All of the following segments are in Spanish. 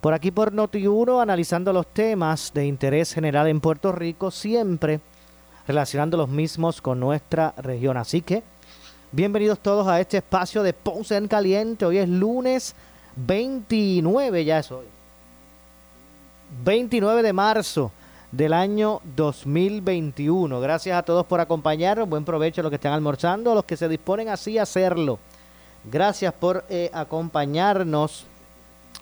Por aquí por Noti1, analizando los temas de interés general en Puerto Rico, siempre relacionando los mismos con nuestra región. Así que, bienvenidos todos a este espacio de Ponce en Caliente. Hoy es lunes 29, ya es hoy. 29 de marzo del año 2021. Gracias a todos por acompañarnos. Buen provecho a los que están almorzando, a los que se disponen así a hacerlo. Gracias por eh, acompañarnos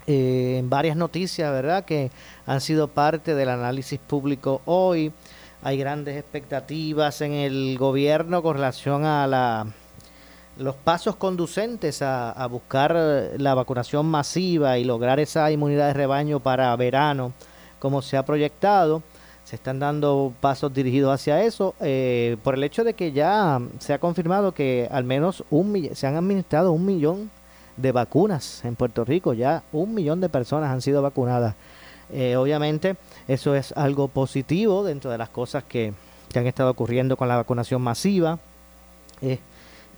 eh, varias noticias, ¿verdad? Que han sido parte del análisis público hoy. Hay grandes expectativas en el gobierno con relación a la, los pasos conducentes a, a buscar la vacunación masiva y lograr esa inmunidad de rebaño para verano, como se ha proyectado se están dando pasos dirigidos hacia eso eh, por el hecho de que ya se ha confirmado que al menos un se han administrado un millón de vacunas en Puerto Rico. Ya un millón de personas han sido vacunadas. Eh, obviamente eso es algo positivo dentro de las cosas que, que han estado ocurriendo con la vacunación masiva. Eh,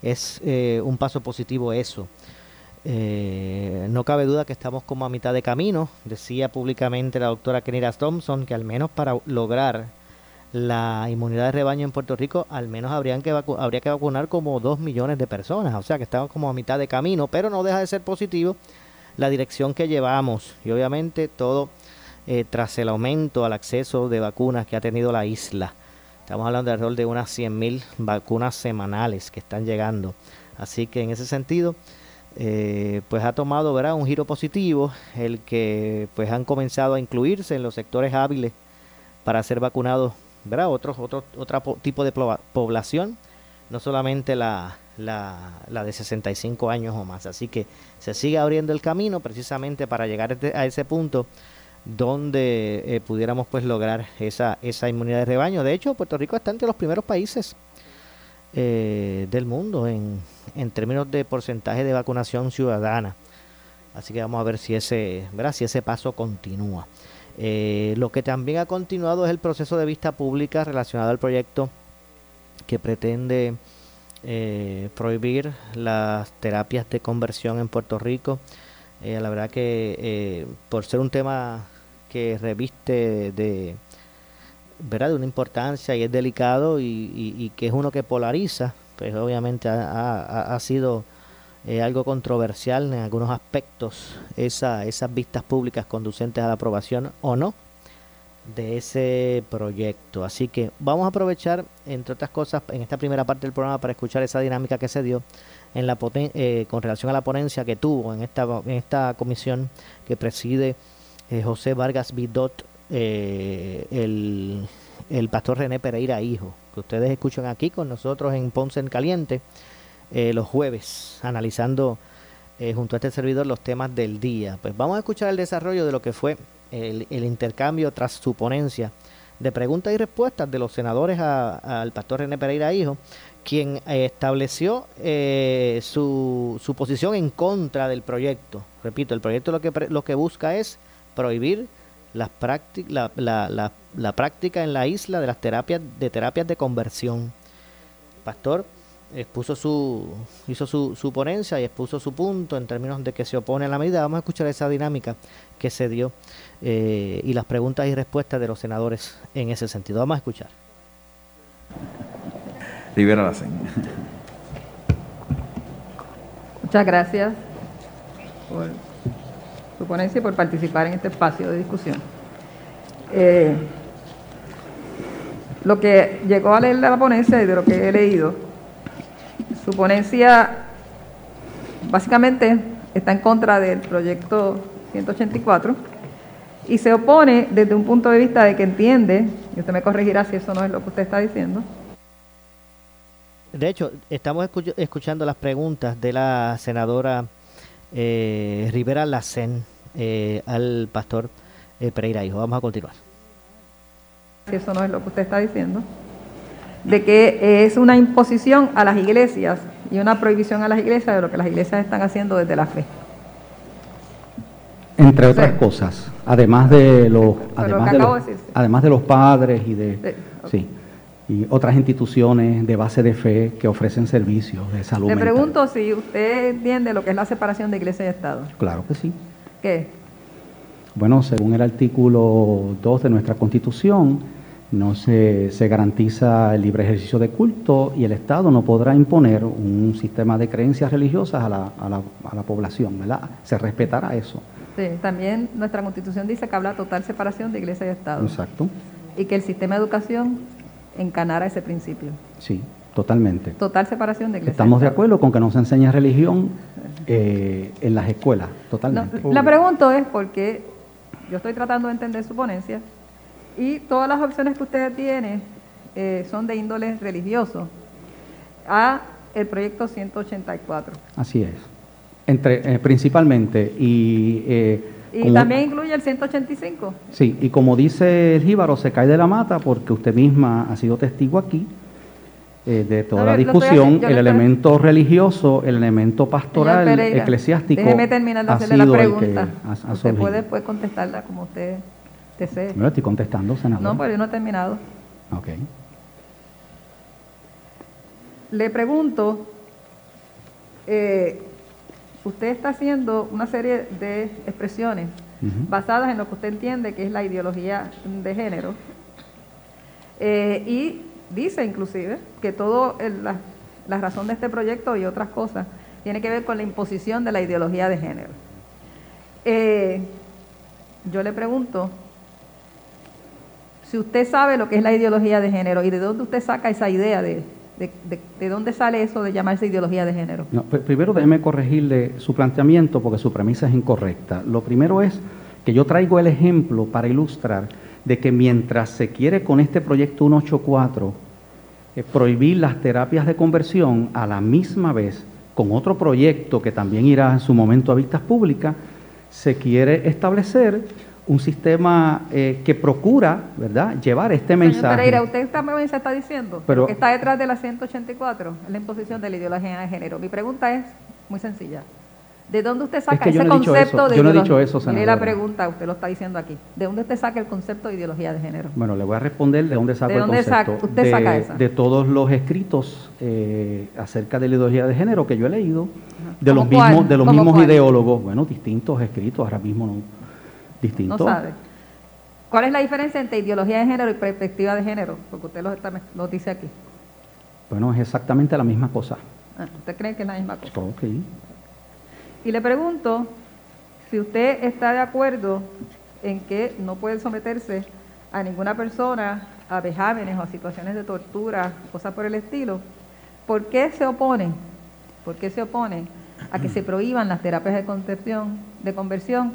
es un paso positivo eso. Eh, no cabe duda que estamos como a mitad de camino. Decía públicamente la doctora Kenira Thompson que al menos para lograr la inmunidad de rebaño en Puerto Rico, al menos habrían que habría que vacunar como dos millones de personas. O sea que estamos como a mitad de camino, pero no deja de ser positivo la dirección que llevamos. Y obviamente todo eh, tras el aumento al acceso de vacunas que ha tenido la isla. Estamos hablando de alrededor de unas 100.000 vacunas semanales que están llegando. Así que en ese sentido eh, pues ha tomado ¿verdad? un giro positivo, el que pues han comenzado a incluirse en los sectores hábiles para ser vacunados, ¿verdad? Otros, otro, otro tipo de población, no solamente la, la, la, de 65 años o más. Así que se sigue abriendo el camino precisamente para llegar este, a ese punto donde eh, pudiéramos pues lograr esa, esa inmunidad de rebaño. De hecho, Puerto Rico está entre los primeros países eh, del mundo en, en, términos de porcentaje de vacunación ciudadana. Así que vamos a ver si ese, ¿verdad? Si ese paso continúa. Eh, lo que también ha continuado es el proceso de vista pública relacionado al proyecto que pretende eh, prohibir las terapias de conversión en Puerto Rico. la verdad que por ser un tema que reviste de ¿verdad? de una importancia y es delicado y, que es uno que polariza, pues obviamente ha, sido algo controversial en algunos aspectos esa, esas vistas públicas conducentes a la aprobación o no de ese proyecto. Así que vamos a aprovechar, entre otras cosas, en esta primera parte del programa para escuchar esa dinámica que se dio en la eh, con relación a la ponencia que tuvo en esta, en esta comisión que preside eh, José Vargas Vidot eh, el, el, pastor René Pereira Hijo, que ustedes escuchan aquí con nosotros en Ponce en Caliente eh, los jueves, analizando eh, junto a este servidor los temas del día. Pues vamos a escuchar el desarrollo de lo que fue el, intercambio tras su ponencia de preguntas y respuestas de los senadores al pastor René Pereira Hijo, quien estableció su, su, posición en contra del proyecto. Repito, el proyecto lo que, lo que busca es prohibir las la, la, la, práctica en la isla de las terapias de terapias de conversión. pastor expuso su hizo su, su, ponencia y expuso su punto en términos de que se opone a la medida. Vamos a escuchar esa dinámica que se dio eh, y las preguntas y respuestas de los senadores en ese sentido. Vamos a escuchar. Libera la señal. Muchas gracias por su ponencia y por participar en este espacio de discusión. Eh, lo que llegó a leer la ponencia y de lo que he leído, su ponencia básicamente está en contra del proyecto 184 y se opone desde un punto de vista de que entiende, y usted me corregirá si eso no es lo que usted está diciendo. De hecho, estamos escuchando las preguntas de la senadora eh, Rivera Lacen eh, al pastor eh, Pereira Hijo. Vamos a continuar. Si eso no es lo que usted está diciendo, de que es una imposición a las iglesias y una prohibición a las iglesias de lo que las iglesias están haciendo desde la fe. Entre otras cosas, además de los, además de los, además de los padres y de, sí, y otras instituciones de base de fe que ofrecen servicios de salud. Le pregunto si usted entiende lo que es la separación de iglesia y Estado. Claro que sí. ¿Qué? Bueno, según el artículo 2 de nuestra Constitución, no se, se, garantiza el libre ejercicio de culto y el Estado no podrá imponer un sistema de creencias religiosas a la, a la, a la población, ¿verdad? Se respetará eso. Sí, también nuestra Constitución dice que habla total separación de iglesia y Estado. Exacto. Y que el sistema de educación encanara ese principio. Sí, totalmente. Total separación de iglesia. Estamos de acuerdo con que no se enseña religión eh, en las escuelas, totalmente. la pregunta es porque yo estoy tratando de entender su ponencia y todas las opciones que usted tiene eh, son de índole religioso a el proyecto 184. Así es. Entre, eh, principalmente y eh, y también incluye el 185. Sí, y como dice el jíbaro, se cae de la mata porque usted misma ha sido testigo aquí eh, de toda la discusión, el elemento religioso, el elemento pastoral, eclesiástico. Déjeme terminar de hacerle la pregunta. usted puede pues, contestarla como usted desee. No, estoy contestando, senador. No, pues yo no he terminado. Ok. Le pregunto, eh, usted está haciendo una serie de expresiones basadas en lo que usted entiende que es la ideología de género. Eh, y dice inclusive que todo la, razón de este proyecto y otras cosas tiene que ver con la imposición de la ideología de género. Eh, yo le pregunto, si usted sabe lo que es la ideología de género y de dónde usted saca esa idea de, de, dónde sale eso de llamarse ideología de género? primero déjeme corregirle su planteamiento porque su premisa es incorrecta. Lo primero es que yo traigo el ejemplo para ilustrar de que mientras se quiere con este proyecto 184 eh, prohibir las terapias de conversión, a la misma vez con otro proyecto que también irá en su momento a vistas públicas, se quiere establecer un sistema eh, que procura, ¿verdad?, llevar este mensaje. Pereira, usted también se está diciendo Pero, que está detrás de la 184, es la imposición de la ideología de género. Mi pregunta es muy sencilla. ¿De dónde usted saca ese concepto de Yo no he dicho eso, senadora. la pregunta, usted lo está diciendo aquí. ¿De dónde usted saca el concepto de ideología de género? Bueno, le voy a responder de dónde saco el concepto. usted de, saca esa? de todos los escritos eh, acerca de la ideología de género que yo he leído, de los mismos, de los mismos ideólogos, bueno, distintos escritos, ahora mismo no distinto. No sabe. ¿Cuál es la diferencia entre ideología de género y perspectiva de género? Porque usted lo, dice aquí. Bueno, es exactamente la misma cosa. Ah, ¿Usted cree que es la misma cosa? Ok. Y le pregunto si usted está de acuerdo en que no puede someterse a ninguna persona a vejámenes o a situaciones de tortura, cosas por el estilo. ¿Por qué se opone? ¿Por qué se opone a que se prohíban las terapias de concepción, de conversión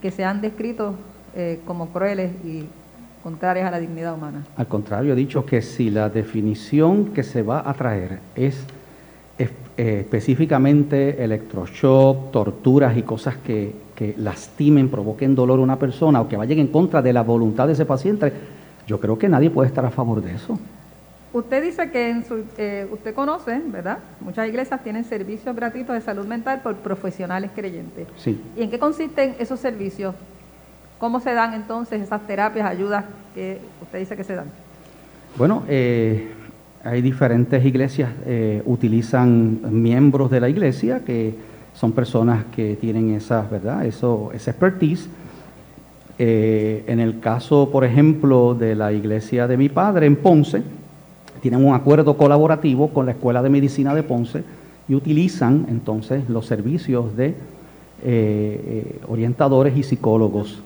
que se han descrito eh, como crueles y contrarias a la dignidad humana. Al contrario, he dicho que si la definición que se va a traer es, eh, específicamente electroshock, torturas y cosas que, que, lastimen, provoquen dolor a una persona o que vayan en contra de la voluntad de ese paciente, yo creo que nadie puede estar a favor de eso. Usted dice que en su, eh, usted conoce, ¿verdad? Muchas iglesias tienen servicios gratuitos de salud mental por profesionales creyentes. Sí. ¿Y en qué consisten esos servicios? ¿Cómo se dan entonces esas terapias, ayudas que usted dice que se dan? Bueno, eh, hay diferentes iglesias, eh, utilizan miembros de la iglesia que son personas que tienen esa, ¿verdad? Eso, esa expertise. en el caso, por ejemplo, de la iglesia de mi padre en Ponce, tienen un acuerdo colaborativo con la Escuela de Medicina de Ponce y utilizan entonces los servicios de eh, eh, orientadores y psicólogos,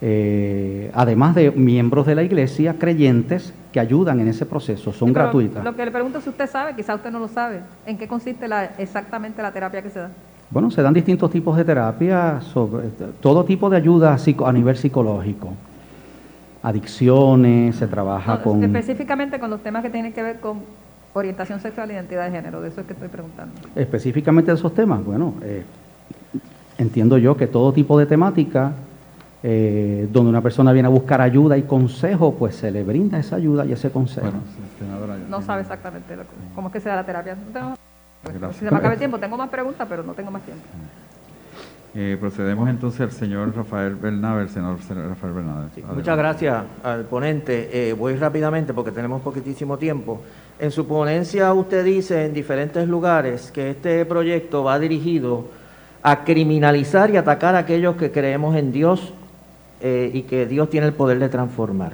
eh, además de miembros de la iglesia, creyentes que ayudan en ese proceso, son gratuitas. Lo que le pregunto si usted sabe, quizá usted no lo sabe, ¿en qué consiste la, exactamente la terapia que se da? Bueno, se dan distintos tipos de terapia, sobre todo tipo de ayuda a nivel psicológico. Adicciones, se trabaja con... Específicamente con los temas que tienen que ver con orientación sexual e identidad de género, de eso es que estoy preguntando. Específicamente de esos temas, bueno, eh, entiendo yo que todo tipo de temática eh, donde una persona viene a buscar ayuda y consejo, pues se le brinda esa ayuda y ese consejo. no sabe exactamente cómo es que se da la terapia. si se me acaba el tiempo, tengo más preguntas, pero no tengo más tiempo. Eh, procedemos entonces al señor Rafael Bernabe, senador Rafael Bernabe. muchas gracias al ponente. Eh, voy rápidamente porque tenemos poquitísimo tiempo. En su ponencia usted dice en diferentes lugares que este proyecto va dirigido a criminalizar y atacar a aquellos que creemos en Dios eh, y que Dios tiene el poder de transformar,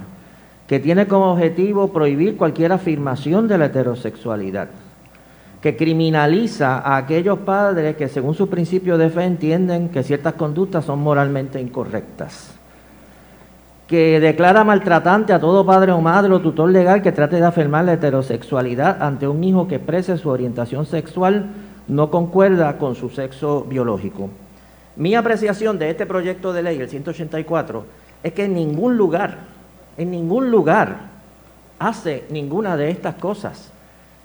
que tiene como objetivo prohibir cualquier afirmación de la heterosexualidad, que criminaliza a aquellos padres que según su principio de fe entienden que ciertas conductas son moralmente incorrectas, que declara maltratante a todo padre o madre o tutor legal que trate de afirmar la heterosexualidad ante un hijo que exprese su orientación sexual no concuerda con su sexo biológico. Mi apreciación de este proyecto de ley, el 184, es que en ningún lugar, en ningún lugar hace ninguna de estas cosas.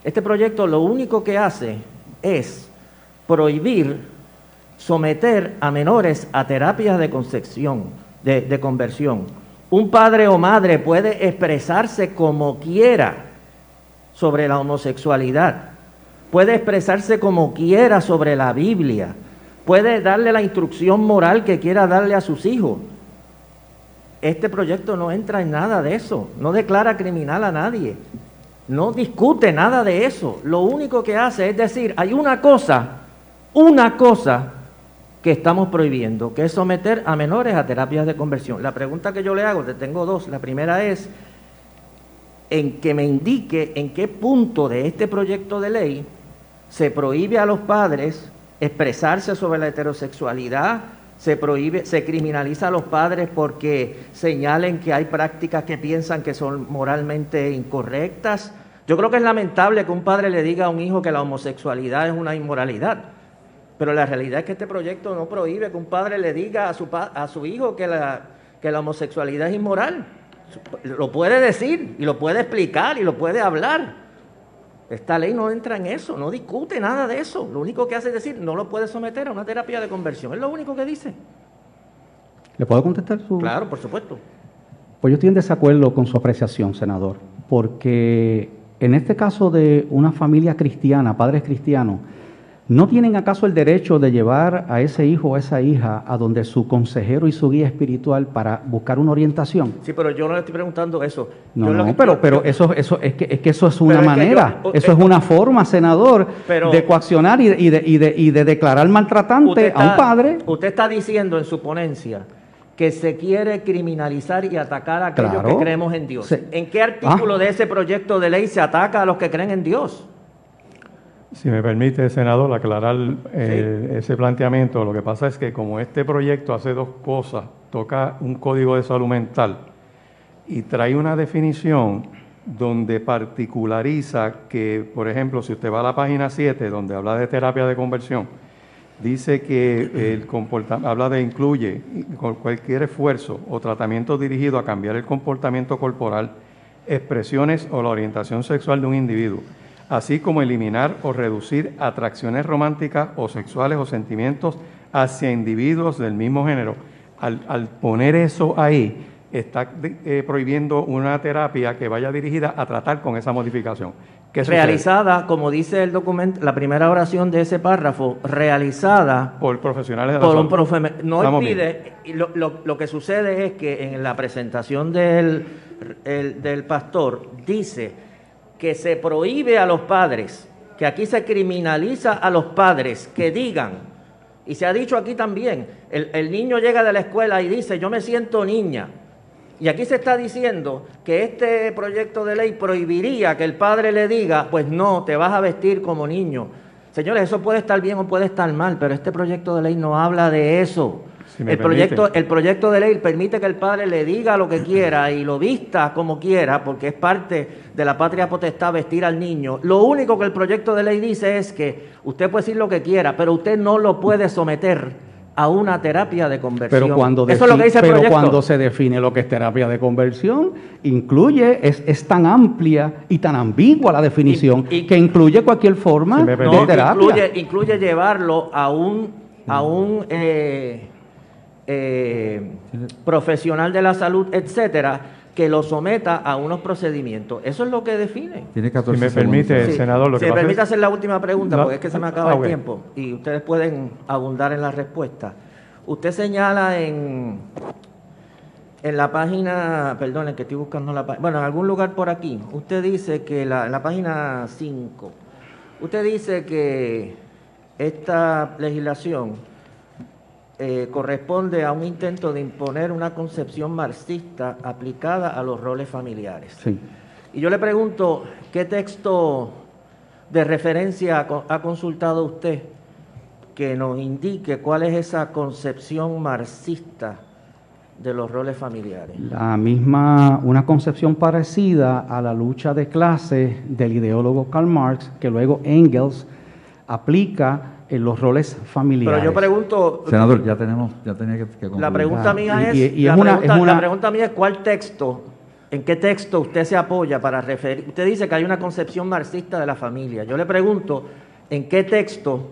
Este proyecto lo único que hace es prohibir someter a menores a terapias de concepción, de, conversión. Un padre o madre puede expresarse como quiera sobre la homosexualidad, puede expresarse como quiera sobre la Biblia, puede darle la instrucción moral que quiera darle a sus hijos. Este proyecto no entra en nada de eso, no declara criminal a nadie, no discute nada de eso. Lo único que hace es decir, hay una cosa, una cosa que estamos prohibiendo, que es someter a menores a terapias de conversión. La pregunta que yo le hago, te tengo dos. La primera es en que me indique en qué punto de este proyecto de ley se prohíbe a los padres expresarse sobre la heterosexualidad, se prohíbe, se criminaliza a los padres porque señalen que hay prácticas que piensan que son moralmente incorrectas. Yo creo que es lamentable que un padre le diga a un hijo que la homosexualidad es una inmoralidad, pero la realidad es que este proyecto no prohíbe que un padre le diga a su, a su hijo que la, que la homosexualidad es inmoral. Lo puede decir y lo puede explicar y lo puede hablar. Esta ley no entra en eso, no discute nada de eso. Lo único que hace es decir, no lo puede someter a una terapia de conversión. Es lo único que dice. ¿Le puedo contestar su...? Claro, por supuesto. Pues yo estoy en desacuerdo con su apreciación, senador, porque en este caso de una familia cristiana, padres cristianos, ¿No tienen acaso el derecho de llevar a ese hijo o a esa hija a donde su consejero y su guía espiritual para buscar una orientación? Sí, pero yo no le estoy preguntando eso. No, no, pero, pero eso, eso, es, que, es que eso es una manera, eso es una forma, senador, de coaccionar y de, y, de, y, de, declarar maltratante a un padre. Usted está diciendo en su ponencia que se quiere criminalizar y atacar a aquellos que creemos en Dios. ¿En qué artículo ah. de ese proyecto de ley se ataca a los que creen en Dios? Si me permite, senador, aclarar eh, ese planteamiento, lo que pasa es que como este proyecto hace dos cosas, toca un código de salud mental y trae una definición donde particulariza que, por ejemplo, si usted va a la página 7, donde habla de terapia de conversión, dice que el comportamiento, habla de incluye cualquier esfuerzo o tratamiento dirigido a cambiar el comportamiento corporal, expresiones o la orientación sexual de un individuo así como eliminar o reducir atracciones románticas o sexuales o sentimientos hacia individuos del mismo género. Al, poner eso ahí, está eh, prohibiendo una terapia que vaya dirigida a tratar con esa modificación. realizada, como dice el documento, la primera oración de ese párrafo, realizada por profesionales de la por un profe No impide, lo, lo, que sucede es que en la presentación del, del pastor dice que se prohíbe a los padres, que aquí se criminaliza a los padres que digan, y se ha dicho aquí también, el, niño llega de la escuela y dice, yo me siento niña. Y aquí se está diciendo que este proyecto de ley prohibiría que el padre le diga, pues no, te vas a vestir como niño. Señores, eso puede estar bien o puede estar mal, pero este proyecto de ley no habla de eso. El, proyecto, el proyecto de ley permite que el padre le diga lo que quiera y lo vista como quiera, porque es parte de la patria potestad vestir al niño. Lo único que el proyecto de ley dice es que usted puede decir lo que quiera, pero usted no lo puede someter a una terapia de conversión. Pero cuando, Eso es lo que dice el pero cuando se define lo que es terapia de conversión, incluye, es, es tan amplia y tan ambigua la definición que incluye cualquier forma de terapia. Incluye, incluye llevarlo a un, a un eh, eh, profesional de la salud, etcétera, que lo someta a unos procedimientos. Eso es lo que define. Tiene 14 si me permite, senador, lo si me permite hacer la última pregunta, porque es que se me acaba ah, el tiempo y ustedes pueden abundar en la respuesta. Usted señala en, en la página, perdonen que estoy buscando la página, bueno, en algún lugar por aquí, usted dice que la, en la página 5, usted dice que esta legislación eh, corresponde a un intento de imponer una concepción marxista aplicada a los roles familiares. Y yo le pregunto, ¿qué texto de referencia ha consultado usted que nos indique cuál es esa concepción marxista de los roles familiares? La misma, una concepción parecida a la lucha de clases del ideólogo Karl Marx, que luego Engels aplica en los roles familiares. Pero yo pregunto... Senador, ya tenemos, ya tenía que, concluir. La pregunta mía es, la, pregunta, la pregunta mía es cuál texto, en qué texto usted se apoya para referir... Usted dice que hay una concepción marxista de la familia. Yo le pregunto, ¿en qué texto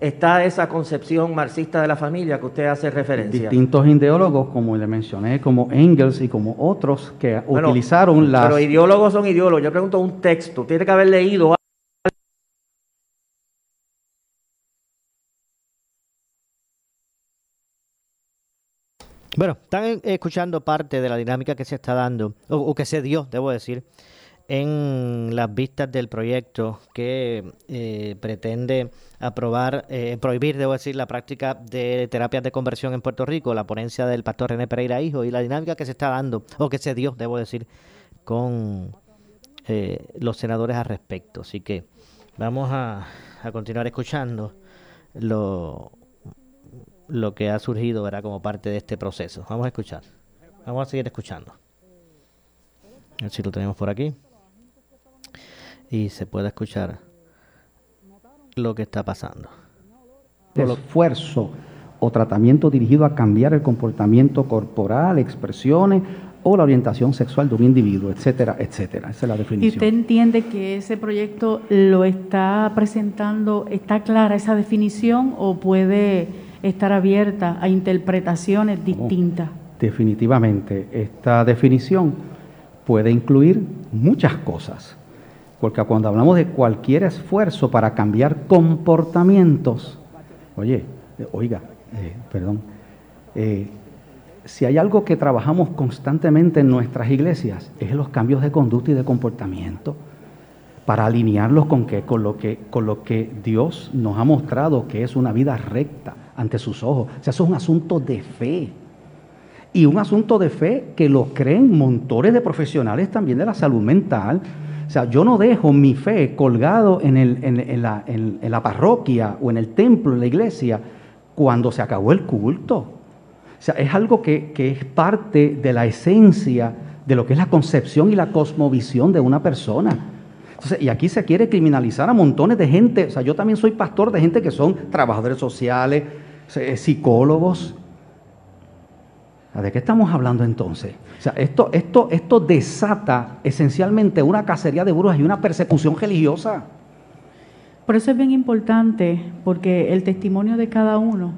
está esa concepción marxista de la familia que usted hace referencia. Distintos ideólogos, como le mencioné, como Engels y como otros que utilizaron las... Pero ideólogos son ideólogos. Yo pregunto un texto. Tiene que haber leído Bueno, están escuchando parte de la dinámica que se está dando, o, que se dio, debo decir, en las vistas del proyecto que eh, pretende aprobar, eh, prohibir, debo decir, la práctica de terapias de conversión en Puerto Rico, la ponencia del pastor René Pereira Hijo y la dinámica que se está dando, o que se dio, debo decir, con eh, los senadores al respecto. Así que vamos a, a continuar escuchando lo lo que ha surgido ¿verdad? como parte de este proceso. Vamos a escuchar. Vamos a seguir escuchando. A ver si lo tenemos por aquí. Y se puede escuchar lo que está pasando. Esfuerzo o tratamiento dirigido a cambiar el comportamiento corporal, expresiones o la orientación sexual de un individuo, etcétera, etcétera. Esa es la definición. ¿Y usted entiende que ese proyecto lo está presentando, está clara esa definición o puede estar abierta a interpretaciones distintas. definitivamente, esta definición puede incluir muchas cosas, porque cuando hablamos de cualquier esfuerzo para cambiar comportamientos, oye, eh, oiga, eh, perdón, eh, si hay algo que trabajamos constantemente en nuestras iglesias, es los cambios de conducta y de comportamiento para alinearlos con, qué, con, lo que, con lo que Dios nos ha mostrado que es una vida recta, ante sus ojos. O sea, eso es un asunto de fe. Y un asunto de fe que lo creen montones de profesionales también de la salud mental. O sea, yo no dejo mi fe colgado en, el, en, la, en, la, parroquia o en el templo, en la iglesia, cuando se acabó el culto. O sea, es algo que, que es parte de la esencia de lo que es la concepción y la cosmovisión de una persona. Entonces, y aquí se quiere criminalizar a montones de gente. O sea, yo también soy pastor de gente que son trabajadores sociales, eh, psicólogos. ¿De qué estamos hablando entonces? O sea, esto, esto, esto desata esencialmente una cacería de brujas y una persecución religiosa. Por eso es bien importante, porque el testimonio de cada uno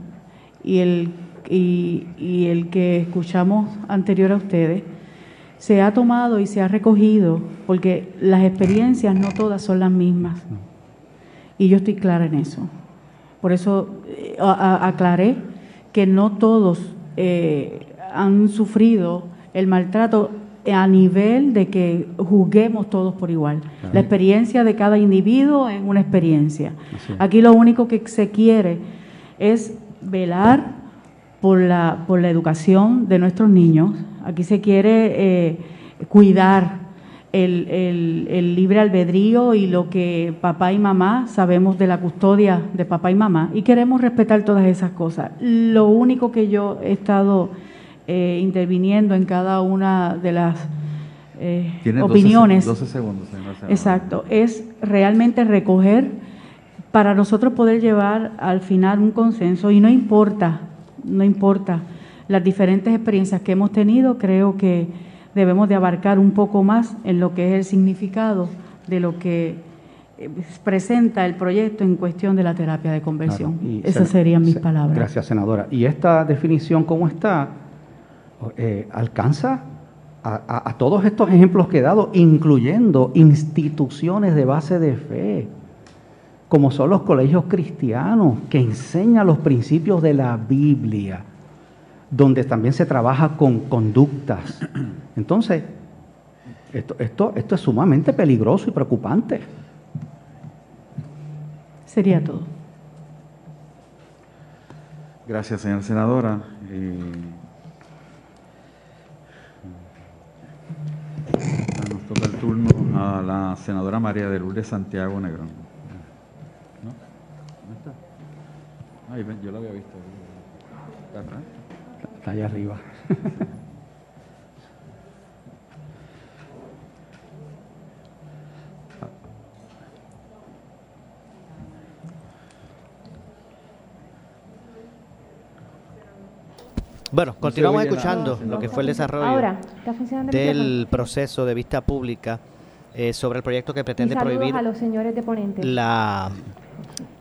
y el, y, el que escuchamos anterior a ustedes se ha tomado y se ha recogido, porque las experiencias no todas son las mismas. Y yo estoy clara en eso. Por eso eh, aclaré que no todos eh, han sufrido el maltrato a nivel de que juzguemos todos por igual. La experiencia de cada individuo es una experiencia. Aquí lo único que se quiere es velar por la, por la educación de nuestros niños. Aquí se quiere eh, cuidar el, el, libre albedrío y lo que papá y mamá sabemos de la custodia de papá y mamá y queremos respetar todas esas cosas. Lo único que yo he estado eh, interviniendo en cada una de las eh, opiniones. 12, segundos, Exacto, es realmente recoger para nosotros poder llevar al final un consenso y no importa, no importa las diferentes experiencias que hemos tenido, creo que debemos de abarcar un poco más en lo que es el significado de lo que eh, presenta el proyecto en cuestión de la terapia de conversión. Esas serían mis palabras. Gracias, senadora. ¿Y esta definición cómo está? Eh, ¿Alcanza a, a, todos estos ejemplos que he dado, incluyendo instituciones de base de fe, como son los colegios cristianos, que enseñan los principios de la Biblia? Donde también se trabaja con conductas. Entonces, esto, esto, esto es sumamente peligroso y preocupante. Sería todo. Gracias, señora senadora. nos toca el turno a la senadora María de Lourdes Santiago Negrón. ¿No? ¿Dónde está? yo la había visto. ¿Está atrás? Está allá arriba. Bueno, continuamos escuchando lo que fue el desarrollo del proceso de vista pública eh, sobre el proyecto que pretende prohibir a los señores La,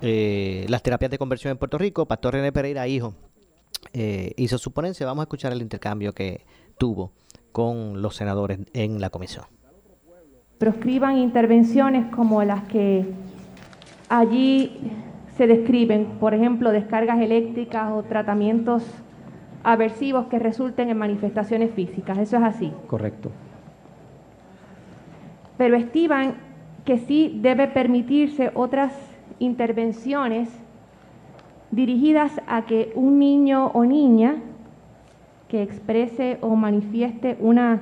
eh, las terapias de conversión en Puerto Rico. Pastor René Pereira, hijo, eh, hizo su ponencia. Vamos a escuchar el intercambio que tuvo con los senadores en la comisión. Proscriban intervenciones como las que allí se describen, por ejemplo, descargas eléctricas o tratamientos aversivos que resulten en manifestaciones físicas. Eso es así. Correcto. Pero estiman que sí debe permitirse otras intervenciones dirigidas a que un niño o niña que exprese o manifieste una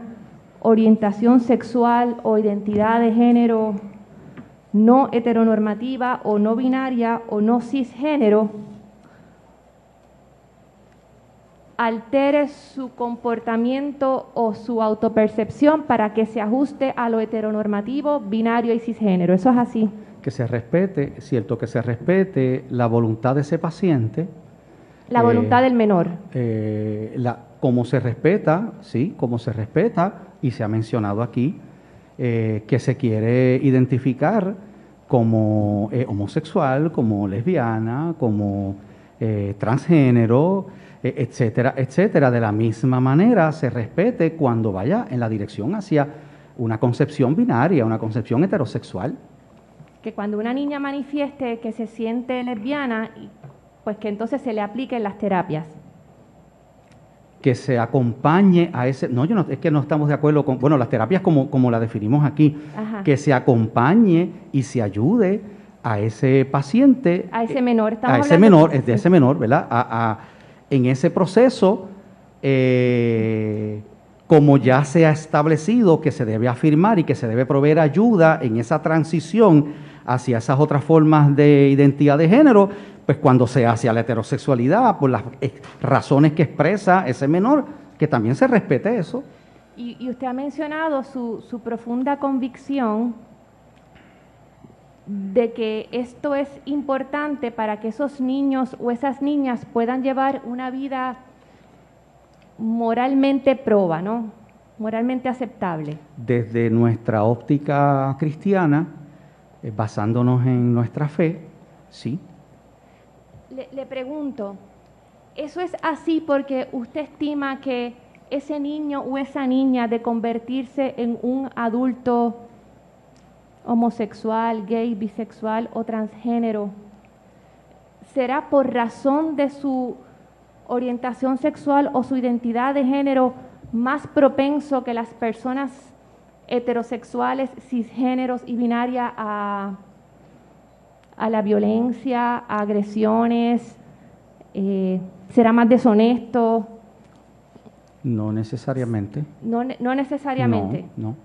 orientación sexual o identidad de género no heteronormativa o no binaria o no cisgénero altere su comportamiento o su autopercepción para que se ajuste a lo heteronormativo, binario y cisgénero. Eso es así que se respete, cierto, que se respete la voluntad de ese paciente. La voluntad eh, del menor. Eh, la, como se respeta, sí, como se respeta, y se ha mencionado aquí, eh, que se quiere identificar como homosexual, como lesbiana, como transgénero, etcétera, etcétera. De la misma manera se respete cuando vaya en la dirección hacia una concepción binaria, una concepción heterosexual que cuando una niña manifieste que se siente lesbiana, pues que entonces se le apliquen las terapias. Que se acompañe a ese, no, yo no, es que no estamos de acuerdo con, bueno, las terapias como, como la definimos aquí, que se acompañe y se ayude a ese paciente. A ese menor, estamos A ese menor, es de ese menor, ¿verdad? A, en ese proceso, eh, como ya se ha establecido que se debe afirmar y que se debe proveer ayuda en esa transición hacia esas otras formas de identidad de género, pues cuando se hace la heterosexualidad, por las razones que expresa ese menor, que también se respete eso. Y, usted ha mencionado su, su profunda convicción de que esto es importante para que esos niños o esas niñas puedan llevar una vida moralmente proba, ¿no? Moralmente aceptable. Desde nuestra óptica cristiana, eh, basándonos en nuestra fe, sí. Le, pregunto, ¿eso es así porque usted estima que ese niño o esa niña de convertirse en un adulto homosexual, gay, bisexual o transgénero, será por razón de su orientación sexual o su identidad de género más propenso que las personas heterosexuales, cisgéneros y binaria a, a la violencia, a agresiones, eh, será más deshonesto. No necesariamente. No, no necesariamente. No,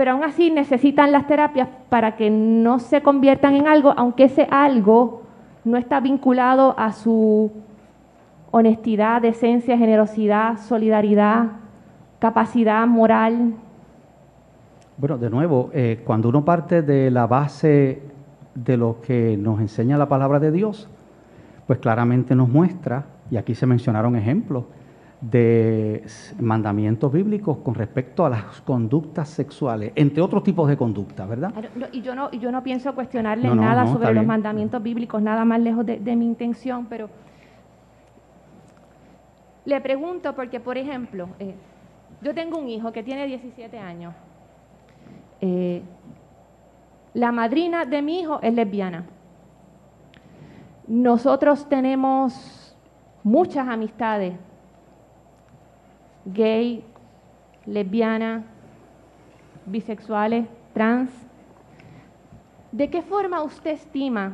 pero aún así necesitan las terapias para que no se conviertan en algo, aunque ese algo no está vinculado a su honestidad, decencia, generosidad, solidaridad, capacidad moral. Bueno, de nuevo, eh, cuando uno parte de la base de lo que nos enseña la palabra de Dios, pues claramente nos muestra, y aquí se mencionaron ejemplos, de mandamientos bíblicos con respecto a las conductas sexuales, entre otros tipos de conductas, ¿verdad? Y yo no, yo no pienso cuestionarle nada sobre los mandamientos bíblicos, nada más lejos de, mi intención, pero le pregunto porque, por ejemplo, eh, yo tengo un hijo que tiene 17 años. Eh, la madrina de mi hijo es lesbiana. Nosotros tenemos muchas amistades gay, lesbiana, bisexuales, trans. ¿De qué forma usted estima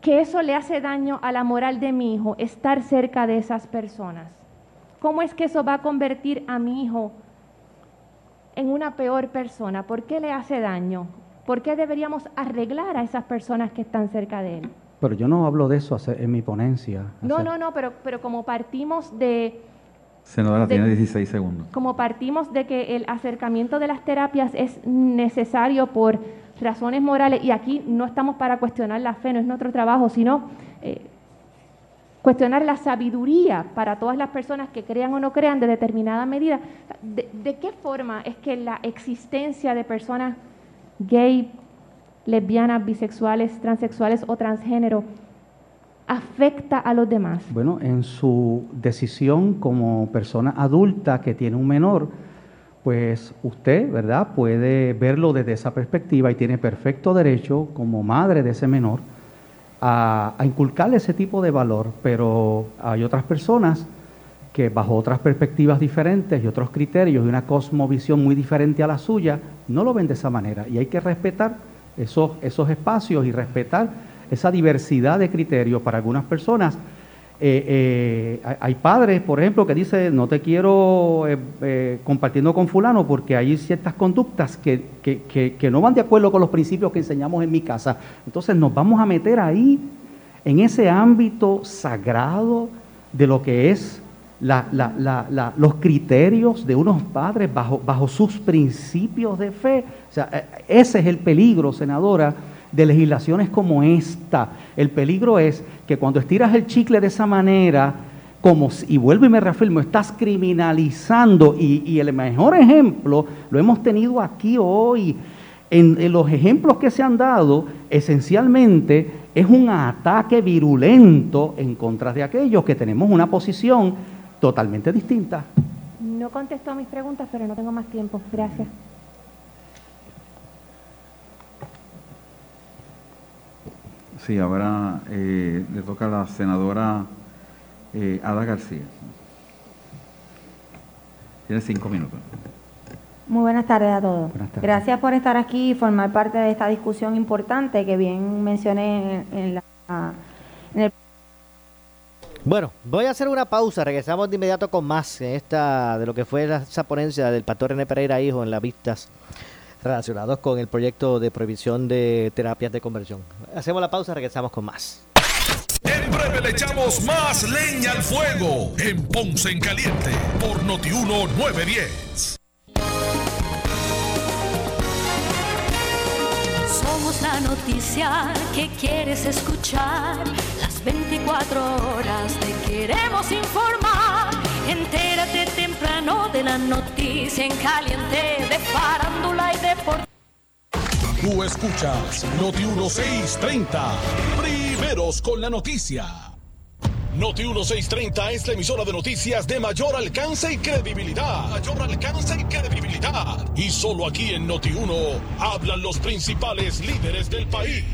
que eso le hace daño a la moral de mi hijo estar cerca de esas personas? ¿Cómo es que eso va a convertir a mi hijo en una peor persona? ¿Por qué le hace daño? ¿Por qué deberíamos arreglar a esas personas que están cerca de él? Pero yo no hablo de eso en mi ponencia. No, no, no, pero, pero como partimos de Senadora, tiene 16 segundos. Como partimos de que el acercamiento de las terapias es necesario por razones morales, y aquí no estamos para cuestionar la fe, no es nuestro trabajo, sino eh, cuestionar la sabiduría para todas las personas que crean o no crean de determinada medida. ¿De, de qué forma es que la existencia de personas gay, lesbianas, bisexuales, transexuales o transgénero afecta a los demás? Bueno, en su decisión como persona adulta que tiene un menor, pues usted, ¿verdad?, puede verlo desde esa perspectiva y tiene perfecto derecho como madre de ese menor a, inculcarle ese tipo de valor, pero hay otras personas que bajo otras perspectivas diferentes y otros criterios y una cosmovisión muy diferente a la suya, no lo ven de esa manera. Y hay que respetar esos, esos espacios y respetar esa diversidad de criterios para algunas personas. Eh, eh, hay padres, por ejemplo, que dicen, no te quiero eh, compartiendo con fulano porque hay ciertas conductas que, que, no van de acuerdo con los principios que enseñamos en mi casa. Entonces nos vamos a meter ahí, en ese ámbito sagrado de lo que es los criterios de unos padres bajo, bajo sus principios de fe. O sea, ese es el peligro, senadora, de legislaciones como esta. El peligro es que cuando estiras el chicle de esa manera, como, y vuelvo y me reafirmo, estás criminalizando, y, el mejor ejemplo lo hemos tenido aquí hoy, en, los ejemplos que se han dado, esencialmente es un ataque virulento en contra de aquellos que tenemos una posición totalmente distinta. No contestó a mis preguntas, pero no tengo más tiempo. Gracias. Sí, ahora eh, le toca a la senadora eh, Ada García. Tiene cinco minutos. Muy buenas tardes a todos. Gracias por estar aquí y formar parte de esta discusión importante que bien mencioné en, la, el bueno, voy a hacer una pausa, regresamos de inmediato con más en esta de lo que fue esa ponencia del pastor René Pereira Hijo en las vistas relacionados con el proyecto de prohibición de terapias de conversión. Hacemos la pausa, regresamos con más. En breve le echamos más leña al fuego en Ponce en Caliente por Notiuno 910. Somos la noticia que quieres escuchar. Las 24 horas te queremos informar. Entérate de la noticia en caliente de farándula y deporte. Tú escuchas Noti 1630. Primeros con la noticia. Noti 1630 es la emisora de noticias de mayor alcance y credibilidad. Mayor alcance y credibilidad. Y solo aquí en Noti 1 hablan los principales líderes del país.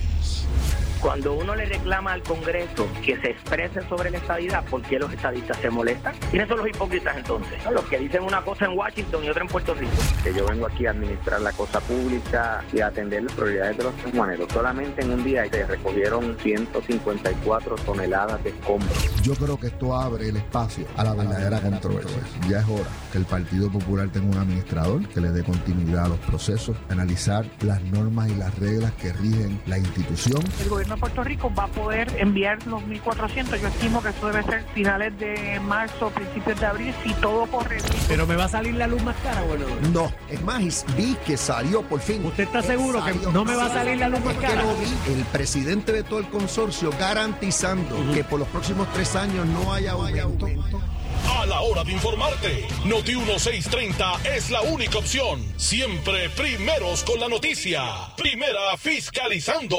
Cuando uno le reclama al Congreso que se exprese sobre la estadidad, ¿por qué los estadistas se molestan? ¿Quiénes son los hipócritas entonces? Los que dicen una cosa en Washington y otra en Puerto Rico. Que yo vengo aquí a administrar la cosa pública y a atender las prioridades de los sanjuaneros. Solamente en un día se recogieron 154 toneladas de escombros. Yo creo que esto abre el espacio a la verdadera controversia. Ya es hora que el Partido Popular tenga un administrador que le dé continuidad a los procesos, analizar las normas y las reglas que rigen la institución. El gobierno de Puerto Rico va a poder enviar los 1.400. Yo estimo que eso debe ser finales de marzo, principios de abril, si todo corre bien. ¿Pero me va a salir la luz más cara, bueno? No, es más, vi que salió por fin. ¿Usted está seguro que no me va a salir la luz más cara? lo vi, el presidente de todo el consorcio garantizando que por los próximos tres años no haya aumento. A la hora de informarte, Noti 1630 es la única opción. Siempre primeros con la noticia. Primera fiscalizando.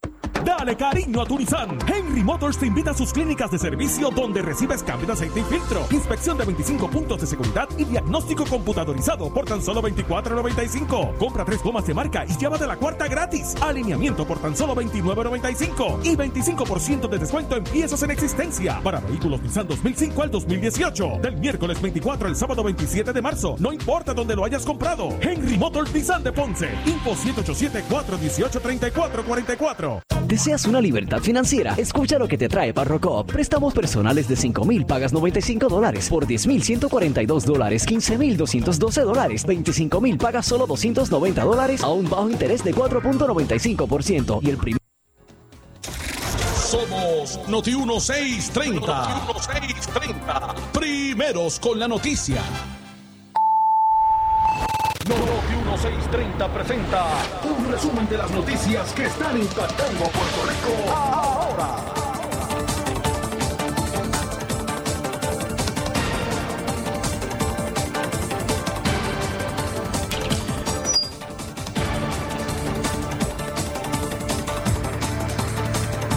Dale cariño a tu Nissan. Henry Motors te invita a sus clínicas de servicio donde recibes cambio de aceite y filtro, inspección de 25 puntos de seguridad y diagnóstico computadorizado por tan solo $24.95. Compra tres gomas de marca y llévate la cuarta gratis. Alineamiento por tan solo $29.95 y 25% de descuento en piezas en existencia para vehículos Nissan 2005 al 2018. Del miércoles 24 al sábado 27 de marzo. No importa dónde lo hayas comprado. Henry Motors Nissan de Ponce. Info 787-418-3444. ¿Deseas una libertad financiera? Escucha lo que te trae Parrocop. Préstamos personales de 5 mil pagas 95 dólares. Por 10 mil 142 dólares, 15 mil 212 dólares, 25 mil pagas solo 290 dólares a un bajo interés de 4.95%. Y el primer Somos Noti 1630. Noti 1630. Primeros con la noticia. Noti 1630 presenta un resumen de las noticias que están impactando Puerto Rico ahora.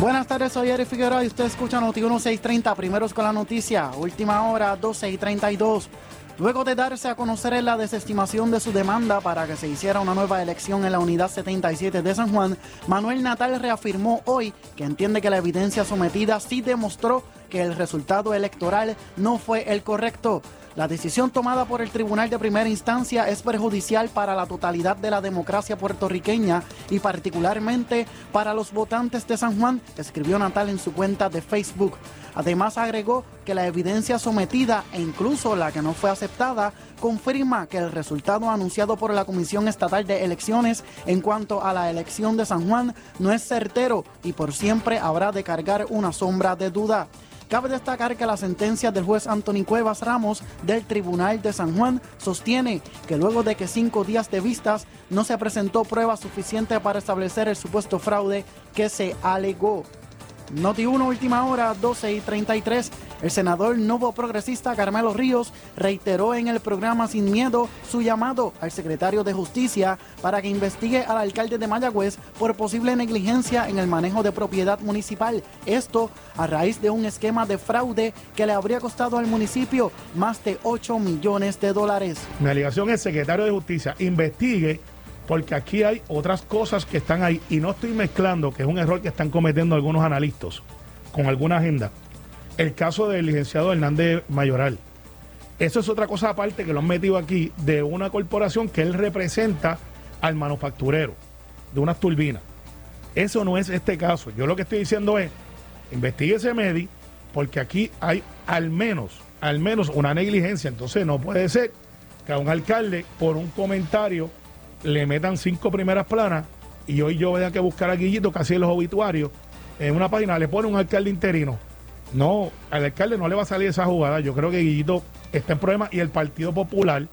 Buenas tardes, soy Eric Figueroa y usted escucha Noti 1630, primeros con la noticia, última hora 12 y 32. Luego de darse a conocer la desestimación de su demanda para que se hiciera una nueva elección en la unidad 77 de San Juan, Manuel Natal reafirmó hoy que entiende que la evidencia sometida sí demostró que el resultado electoral no fue el correcto. La decisión tomada por el Tribunal de Primera Instancia es perjudicial para la totalidad de la democracia puertorriqueña y particularmente para los votantes de San Juan, escribió Natal en su cuenta de Facebook. Además agregó que la evidencia sometida e incluso la que no fue aceptada confirma que el resultado anunciado por la Comisión Estatal de Elecciones en cuanto a la elección de San Juan no es certero y por siempre habrá de cargar una sombra de duda. Cabe destacar que la sentencia del juez Anthony Cuevas Ramos del Tribunal de San Juan sostiene que luego de que cinco días de vistas no se presentó prueba suficiente para establecer el supuesto fraude que se alegó. Noti 1, última hora, 12 y 33. El senador nuevo progresista Carmelo Ríos reiteró en el programa Sin Miedo su llamado al secretario de Justicia para que investigue al alcalde de Mayagüez por posible negligencia en el manejo de propiedad municipal. Esto a raíz de un esquema de fraude que le habría costado al municipio más de 8 millones de dólares. Mi alegación es secretario de Justicia, investigue porque aquí hay otras cosas que están ahí y no estoy mezclando, que es un error que están cometiendo algunos analistas con alguna agenda. El caso del licenciado Hernández Mayoral. Eso es otra cosa aparte que lo han metido aquí de una corporación que él representa al manufacturero de unas turbinas. Eso no es este caso. Yo lo que estoy diciendo es, investigue ese MEDI, porque aquí hay al menos, al menos una negligencia. Entonces no puede ser que a un alcalde por un comentario le metan cinco primeras planas y hoy yo voy a que buscar a Guillito casi en los obituarios en una página le pone un alcalde interino. No, al alcalde no le va a salir esa jugada. Yo creo que Guillito está en problema y el Partido Popular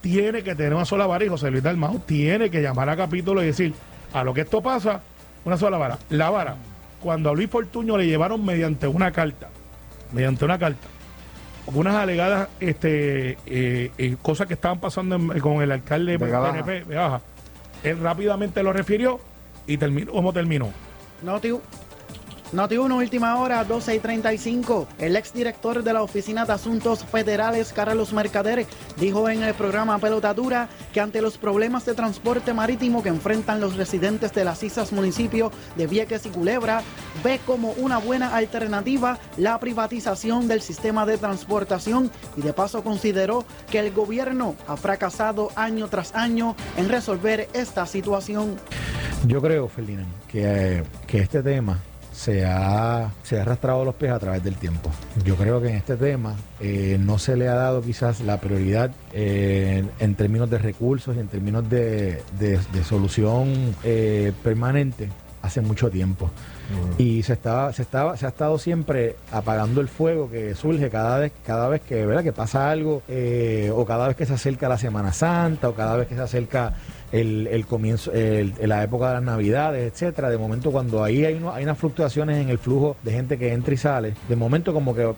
tiene que tener una sola vara y José Luis Dalmau tiene que llamar a capítulo y decir, a lo que esto pasa, una sola vara. La vara, cuando a Luis Fortuño le llevaron mediante una carta, mediante una carta, unas alegadas este, eh, eh, cosas que estaban pasando con el alcalde de PNP de Baja, él rápidamente lo refirió y terminó como terminó. No, tío. Noti 1, última hora, 12 y 35. El exdirector de la Oficina de Asuntos Federales, Carlos Mercader, dijo en el programa Pelotadura que ante los problemas de transporte marítimo que enfrentan los residentes de las islas municipio de Vieques y Culebra, ve como una buena alternativa la privatización del sistema de transportación y de paso consideró que el gobierno ha fracasado año tras año en resolver esta situación. Yo creo, Felina, que, que este tema se ha, se ha arrastrado los pies a través del tiempo. Yo creo que en este tema eh, no se le ha dado quizás la prioridad eh, en términos de recursos y en términos de, solución eh, permanente hace mucho tiempo. Y se estaba, se estaba, se ha estado siempre apagando el fuego que surge cada vez, cada vez que, ¿verdad? que pasa algo, o cada vez que se acerca la Semana Santa, o cada vez que se acerca el, comienzo, el, la época de las navidades, etcétera. De momento, cuando ahí hay, hay unas fluctuaciones en el flujo de gente que entra y sale, de momento como que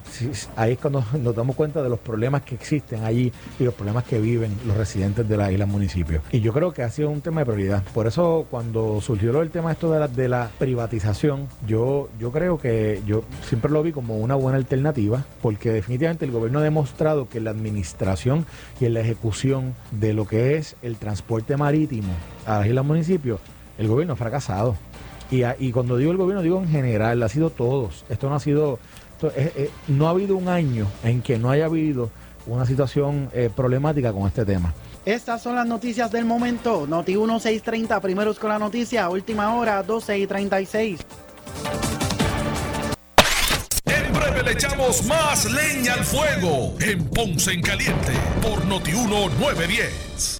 ahí es cuando nos damos cuenta de los problemas que existen allí y los problemas que viven los residentes de la isla municipio. Y yo creo que ha sido un tema de prioridad. Por eso cuando surgió el tema esto de la, de la privatización, yo, yo creo que yo siempre lo vi como una buena alternativa, porque definitivamente el gobierno ha demostrado que la administración y en la ejecución de lo que es el transporte marítimo a las islas municipios, el gobierno ha fracasado. Y, y, cuando digo el gobierno, digo en general, ha sido todos. Esto no ha sido, no ha habido un año en que no haya habido una situación eh, problemática con este tema. Estas son las noticias del momento. Noti 1630, primeros con la noticia, última hora, 12 y 36. En breve le echamos más leña al fuego en Ponce en Caliente por Noti 1910.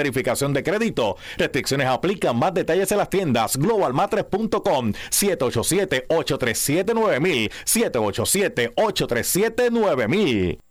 verificación de crédito. Restricciones aplican. Más detalles en las tiendas globalmatres.com 787-837-9000 787-837-9000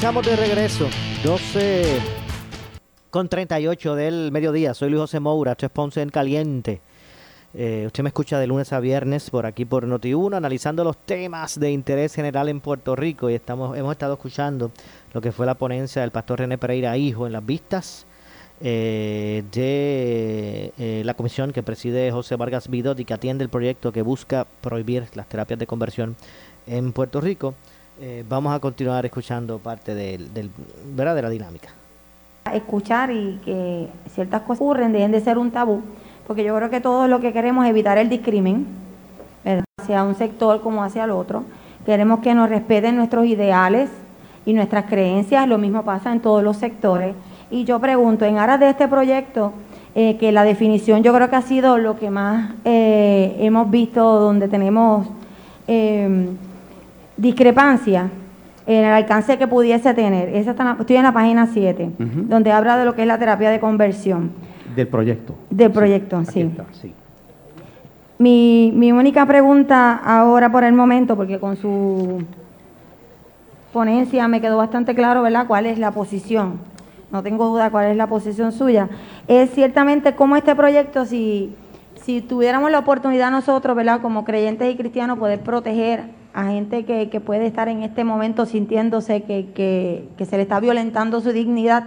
Estamos de regreso. 12 con 38 del mediodía. Soy Luis José Moura, esto es Ponce en Caliente. Eh, usted me escucha de lunes a viernes por aquí por Noti1, analizando los temas de interés general en Puerto Rico. Y estamos, hemos estado escuchando lo que fue la ponencia del pastor René Pereira Hijo en las vistas eh, de eh, la comisión que preside José Vargas Vidot y que atiende el proyecto que busca prohibir las terapias de conversión en Puerto Rico. Eh, vamos a continuar escuchando parte del, ¿verdad? de la dinámica. Escuchar y que ciertas cosas ocurren dejen de ser un tabú, porque yo creo que todos lo que queremos es evitar el discrimen, ¿verdad? hacia un sector como hacia el otro. Queremos que nos respeten nuestros ideales y nuestras creencias, lo mismo pasa en todos los sectores. Y yo pregunto, en aras de este proyecto, eh, que la definición yo creo que ha sido lo que más eh, hemos visto donde tenemos discrepancia en el alcance que pudiese tener. Esa está en la- estoy en la página 7, Ujú. donde habla de lo que es la terapia de conversión. Del proyecto. Del proyecto, sí. está, sí. Mi, mi única pregunta ahora por el momento, porque con su ponencia me quedó bastante claro, ¿verdad?, cuál es la posición. No tengo duda cuál es la posición suya. Es ciertamente cómo este proyecto, si, si tuviéramos la oportunidad nosotros, ¿verdad?, como creyentes y cristianos, poder proteger a gente que, que puede estar en este momento sintiéndose que, que, se le está violentando su dignidad,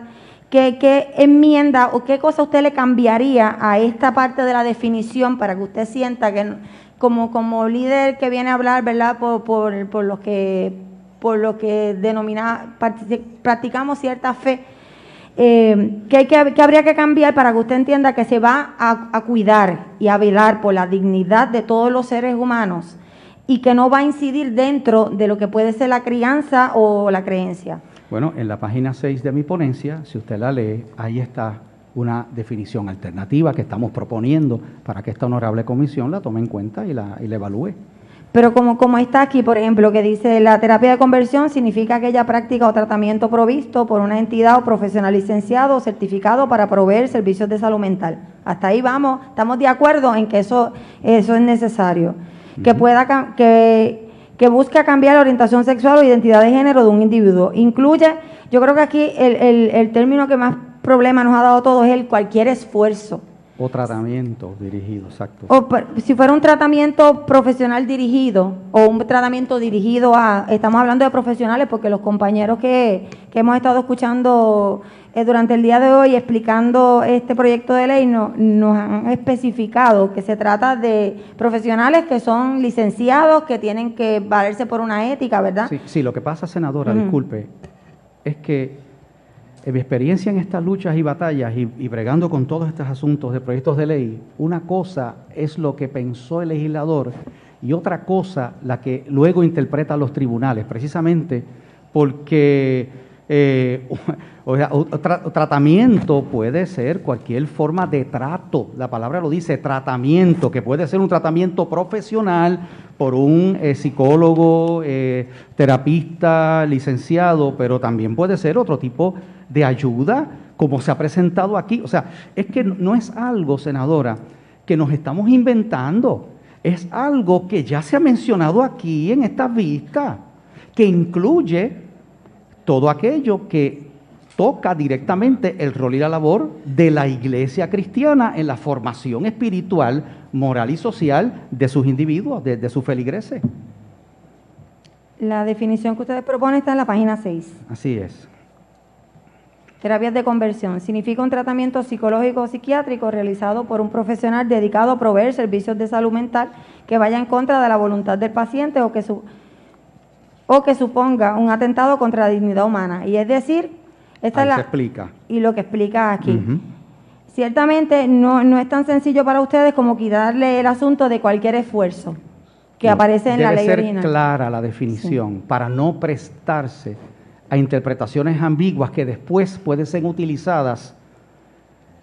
¿Qué, ¿Qué enmienda o qué cosa usted le cambiaría a esta parte de la definición para que usted sienta que como, como líder que viene a hablar, ¿verdad? Por, por, por los que por lo que denomina practicamos cierta fe, eh, ¿qué, qué- qué habría que cambiar para que usted entienda que se va a, a cuidar y a velar por la dignidad de todos los seres humanos y que no va a incidir dentro de lo que puede ser la crianza o la creencia? Bueno, en la página 6 de mi ponencia, si usted la lee, ahí está una definición alternativa que estamos proponiendo para que esta honorable comisión la tome en cuenta y la, y la evalúe. Pero como, como está aquí, por ejemplo, que dice la terapia de conversión significa aquella práctica o tratamiento provisto por una entidad o profesional licenciado o certificado para proveer servicios de salud mental. Hasta ahí vamos, estamos de acuerdo en que eso, eso es necesario. Que pueda que, que busque cambiar la orientación sexual o identidad de género de un individuo. Incluye, yo creo que aquí el, el, el término que más problema nos ha dado a todos es el cualquier esfuerzo. O tratamiento dirigido, exacto. O si fuera un tratamiento profesional dirigido o un tratamiento dirigido a, estamos hablando de profesionales porque los compañeros que, que hemos estado escuchando eh, durante el día de hoy explicando este proyecto de ley no- nos han especificado que se trata de profesionales que son licenciados, que tienen que valerse por una ética, ¿verdad? Sí, sí, lo que pasa, senadora, disculpe, es que en mi experiencia en estas luchas y batallas y, y bregando con todos estos asuntos de proyectos de ley, una cosa es lo que pensó el legislador y otra cosa la que luego interpretan los tribunales, precisamente porque eh, o sea, tratamiento puede ser cualquier forma de trato, la palabra lo dice, tratamiento, que puede ser un tratamiento profesional por un eh, psicólogo, eh, terapista, licenciado, pero también puede ser otro tipo de ayuda, como se ha presentado aquí. O sea, es que no es algo, senadora, que nos estamos inventando, es algo que ya se ha mencionado aquí en esta vista, que incluye todo aquello que toca directamente el rol y la labor de la iglesia cristiana en la formación espiritual moral y social de sus individuos, de, de sus feligreses. La definición que ustedes proponen está en la página 6. Así es. Terapias de conversión. Significa un tratamiento psicológico o psiquiátrico realizado por un profesional dedicado a proveer servicios de salud mental que vaya en contra de la voluntad del paciente o que, su- o que suponga un atentado contra la dignidad humana. Y es decir, esta Ahí es se la, explica. y lo que explica aquí. Ciertamente no, no es tan sencillo para ustedes como quitarle el asunto de cualquier esfuerzo que No, aparece en la debe ley ser original. clara la definición para no prestarse a interpretaciones ambiguas que después pueden ser utilizadas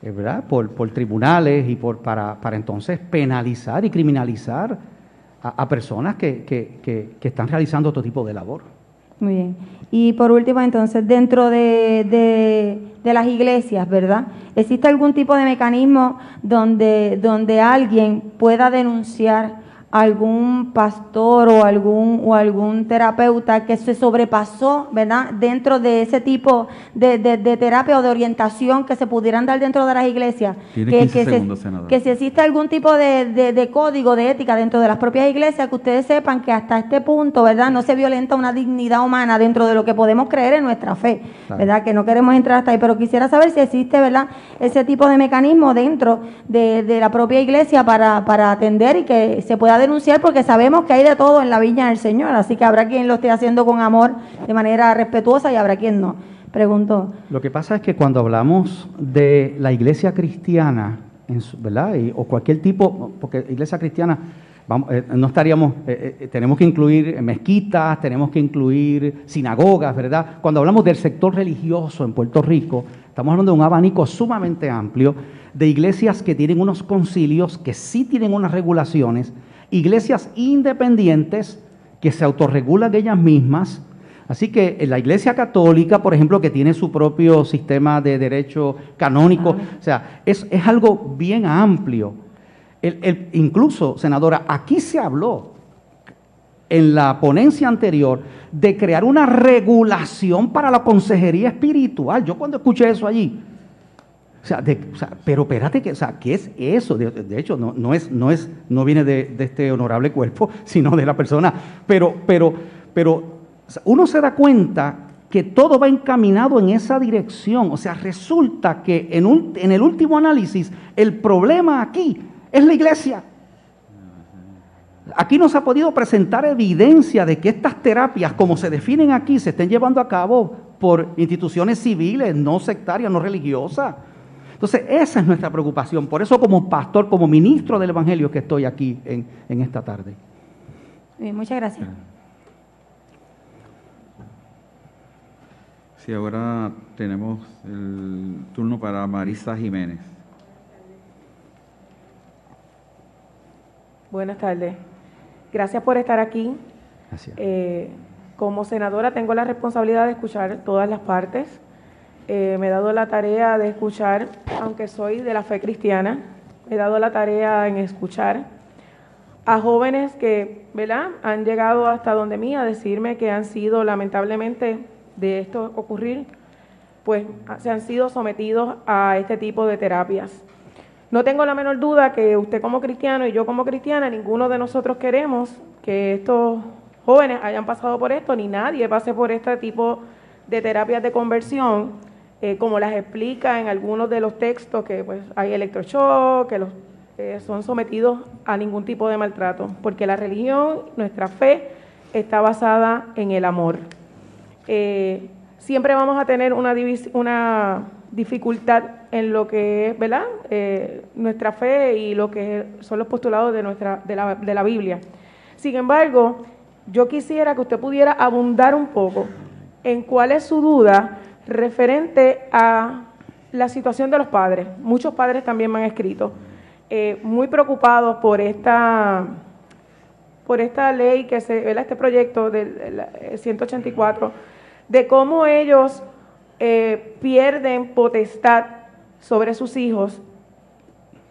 eh, ¿verdad? Por, por tribunales y por, para, para entonces penalizar y criminalizar a, personas que, que- que- que están realizando otro tipo de labor. Muy bien. Y por último, entonces, dentro de, de- de las iglesias, ¿verdad? ¿Existe algún tipo de mecanismo donde, donde alguien pueda denunciar algún pastor o algún, o algún terapeuta que se sobrepasó, ¿verdad? Dentro de ese tipo de, de- de terapia o de orientación que se pudieran dar dentro de las iglesias. Tiene que, 15 que segundos, que si existe algún tipo de, de- de código de ética dentro de las propias iglesias, que ustedes sepan que hasta este punto, ¿verdad? No se violenta una dignidad humana dentro de lo que podemos creer en nuestra fe, Claro. ¿verdad? Que no queremos entrar hasta ahí, pero quisiera saber si existe, ¿verdad? Ese tipo de mecanismo dentro de, de la propia iglesia para, para atender y que se pueda denunciar, porque sabemos que hay de todo en la viña del Señor, así que habrá quien lo esté haciendo con amor, de manera respetuosa, y habrá quien no. Pregunto. Lo que pasa es que cuando hablamos de la iglesia cristiana, ¿verdad? O cualquier tipo, porque iglesia cristiana, vamos, eh, no estaríamos, eh, eh, tenemos que incluir mezquitas, tenemos que incluir sinagogas, ¿verdad? Cuando hablamos del sector religioso en Puerto Rico, estamos hablando de un abanico sumamente amplio de iglesias que tienen unos concilios, que sí tienen unas regulaciones, iglesias independientes que se autorregulan ellas mismas, Así que en la Iglesia Católica, por ejemplo, que tiene su propio sistema de derecho canónico, o sea, es, es algo bien amplio. El- el- incluso, senadora, aquí se habló en la ponencia anterior de crear una regulación para la consejería espiritual. Yo cuando escuché eso allí, o sea, pero espérate, que, o sea, ¿qué es eso? De, hecho, no, no, es, no, es, no viene de, este honorable cuerpo, sino de la persona. Pero, pero, pero uno se da cuenta que todo va encaminado en esa dirección. O sea, resulta que en, un- en el último análisis, el problema aquí es la iglesia. Aquí no se ha podido presentar evidencia de que estas terapias, como se definen aquí, se estén llevando a cabo por instituciones civiles, no sectarias, no religiosas. Entonces, esa es nuestra preocupación. Por eso, como pastor, como ministro del Evangelio, que estoy aquí en, en esta tarde. Bien, muchas gracias. Sí, ahora tenemos el turno para Marisa Jiménez. Buenas tardes. Gracias por estar aquí. Gracias. Eh, como senadora tengo la responsabilidad de escuchar todas las partes. Eh, me he dado la tarea de escuchar, aunque soy de la fe cristiana, me he dado la tarea en escuchar a jóvenes que, ¿verdad?, han llegado hasta donde mí a decirme que han sido, lamentablemente, de esto ocurrir, pues se han sido sometidos a este tipo de terapias. No tengo la menor duda que usted como cristiano y yo como cristiana, ninguno de nosotros queremos que estos jóvenes hayan pasado por esto, ni nadie pase por este tipo de terapias de conversión, eh, como las explica en algunos de los textos, que pues hay electroshock, que los, eh, son sometidos a ningún tipo de maltrato, porque la religión, nuestra fe, está basada en el amor. Eh, siempre vamos a tener una, una dificultad en lo que es, ¿verdad? Nuestra fe y lo que son los postulados de, nuestra, de, la, de la Biblia. Sin embargo, yo quisiera que usted pudiera abundar un poco en cuál es su duda referente a la situación de los padres. Muchos padres también me han escrito, eh, muy preocupados por esta por esta ley que se, ¿verdad? este proyecto del del, eh, 184, de cómo ellos eh, pierden potestad sobre sus hijos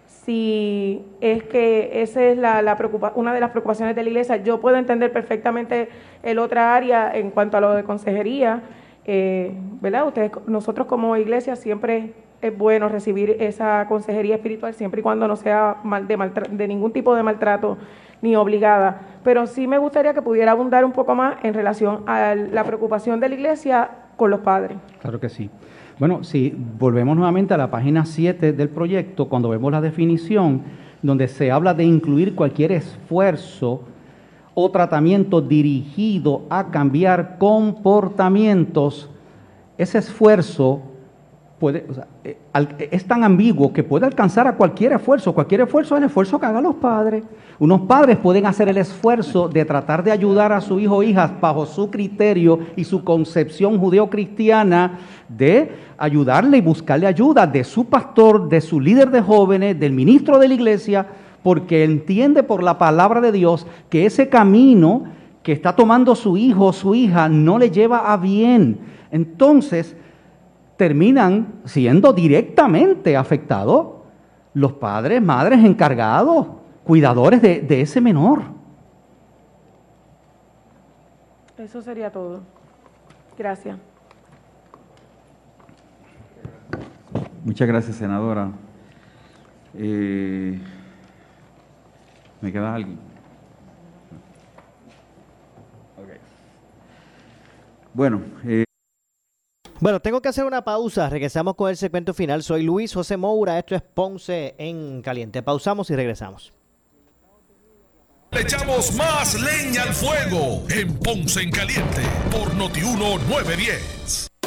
si es que esa es la, la preocupa- una de las preocupaciones de la iglesia. Yo puedo entender perfectamente el otra área en cuanto a lo de consejería, eh, ¿verdad? Ustedes, nosotros como iglesia siempre es bueno recibir esa consejería espiritual siempre y cuando no sea mal de, maltra- de ningún tipo de maltrato ni obligada. Pero sí me gustaría que pudiera abundar un poco más en relación a la preocupación de la iglesia con los padres. Claro que sí. Bueno, si volvemos nuevamente a la página 7 del proyecto, cuando vemos la definición, donde se habla de incluir cualquier esfuerzo o tratamiento dirigido a cambiar comportamientos, ese esfuerzo puede, eh, es tan ambiguo que puede alcanzar a cualquier esfuerzo. Cualquier esfuerzo es el esfuerzo que hagan los padres. Unos padres pueden hacer el esfuerzo de tratar de ayudar a su hijo o hija bajo su criterio y su concepción judeocristiana de ayudarle y buscarle ayuda de su pastor, de su líder de jóvenes, del ministro de la iglesia, porque entiende por la palabra de Dios que ese camino que está tomando su hijo o su hija no le lleva a bien. Entonces, terminan siendo directamente afectados los padres, madres encargados, cuidadores de, de ese menor. Eso sería todo. Gracias. Muchas gracias, senadora. Eh, ¿Me queda alguien? Ok. Bueno, eh, Bueno, tengo que hacer una pausa. Regresamos con el segmento final. Soy Luis José Moura. Esto es Ponce en Caliente. Pausamos y regresamos. Le echamos más leña al fuego en Ponce en Caliente por Notiuno 910.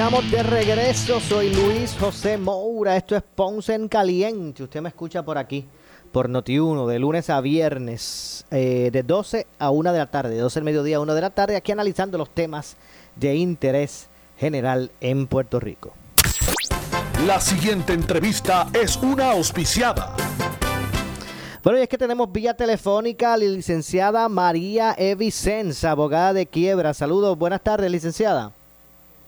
Estamos de regreso. Soy Luis José Moura. Esto es Ponce en Caliente. Usted me escucha por aquí, por Noti1, de lunes a viernes, eh, de 12 a 1 de la tarde, de 12 del mediodía a 1 de la tarde, aquí analizando los temas de interés general en Puerto Rico. La siguiente entrevista es una auspiciada. Bueno, y es que tenemos vía telefónica a la licenciada María E. Vicenza, abogada de quiebra. Saludos, buenas tardes, licenciada.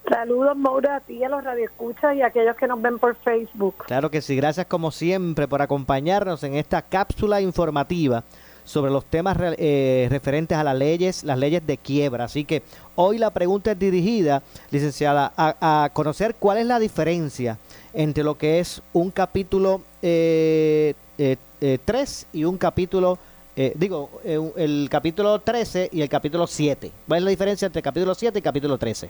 Saludos, Maura, a ti a los radioescuchas y a aquellos que nos ven por Facebook. Claro que sí, gracias como siempre por acompañarnos en esta cápsula informativa sobre los temas eh, referentes a las leyes, las leyes de quiebra. Así que hoy la pregunta es dirigida, licenciada, a, conocer cuál es la diferencia entre lo que es un capítulo eh, eh, eh, 3 y un capítulo, eh, digo, eh, el capítulo 13 y el capítulo 7. ¿Cuál es la diferencia entre capítulo 7 y capítulo 13?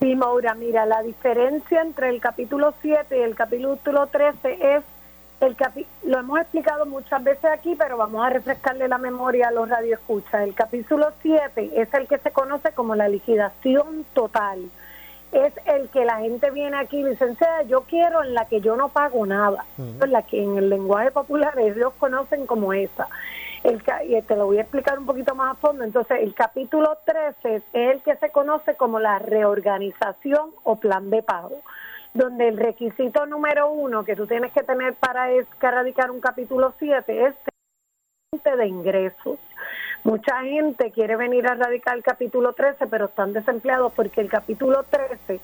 Sí, Maura, mira, la diferencia entre el capítulo 7 y el capítulo 13 es, el capi lo hemos explicado muchas veces aquí, pero vamos a refrescarle la memoria a los radioescuchas. El capítulo 7 es el que se conoce como la liquidación total. Es el que la gente viene aquí, licenciada, yo quiero en la que yo no pago nada, en la que en el lenguaje popular ellos conocen como esa. El, y te lo voy a explicar un poquito más a fondo. Entonces, el capítulo 13 es el que se conoce como la reorganización o plan de pago, donde el requisito número uno que tú tienes que tener para erradicar un capítulo 7 es de ingresos. Mucha gente quiere venir a radicar el capítulo 13, pero están desempleados porque el capítulo 13 es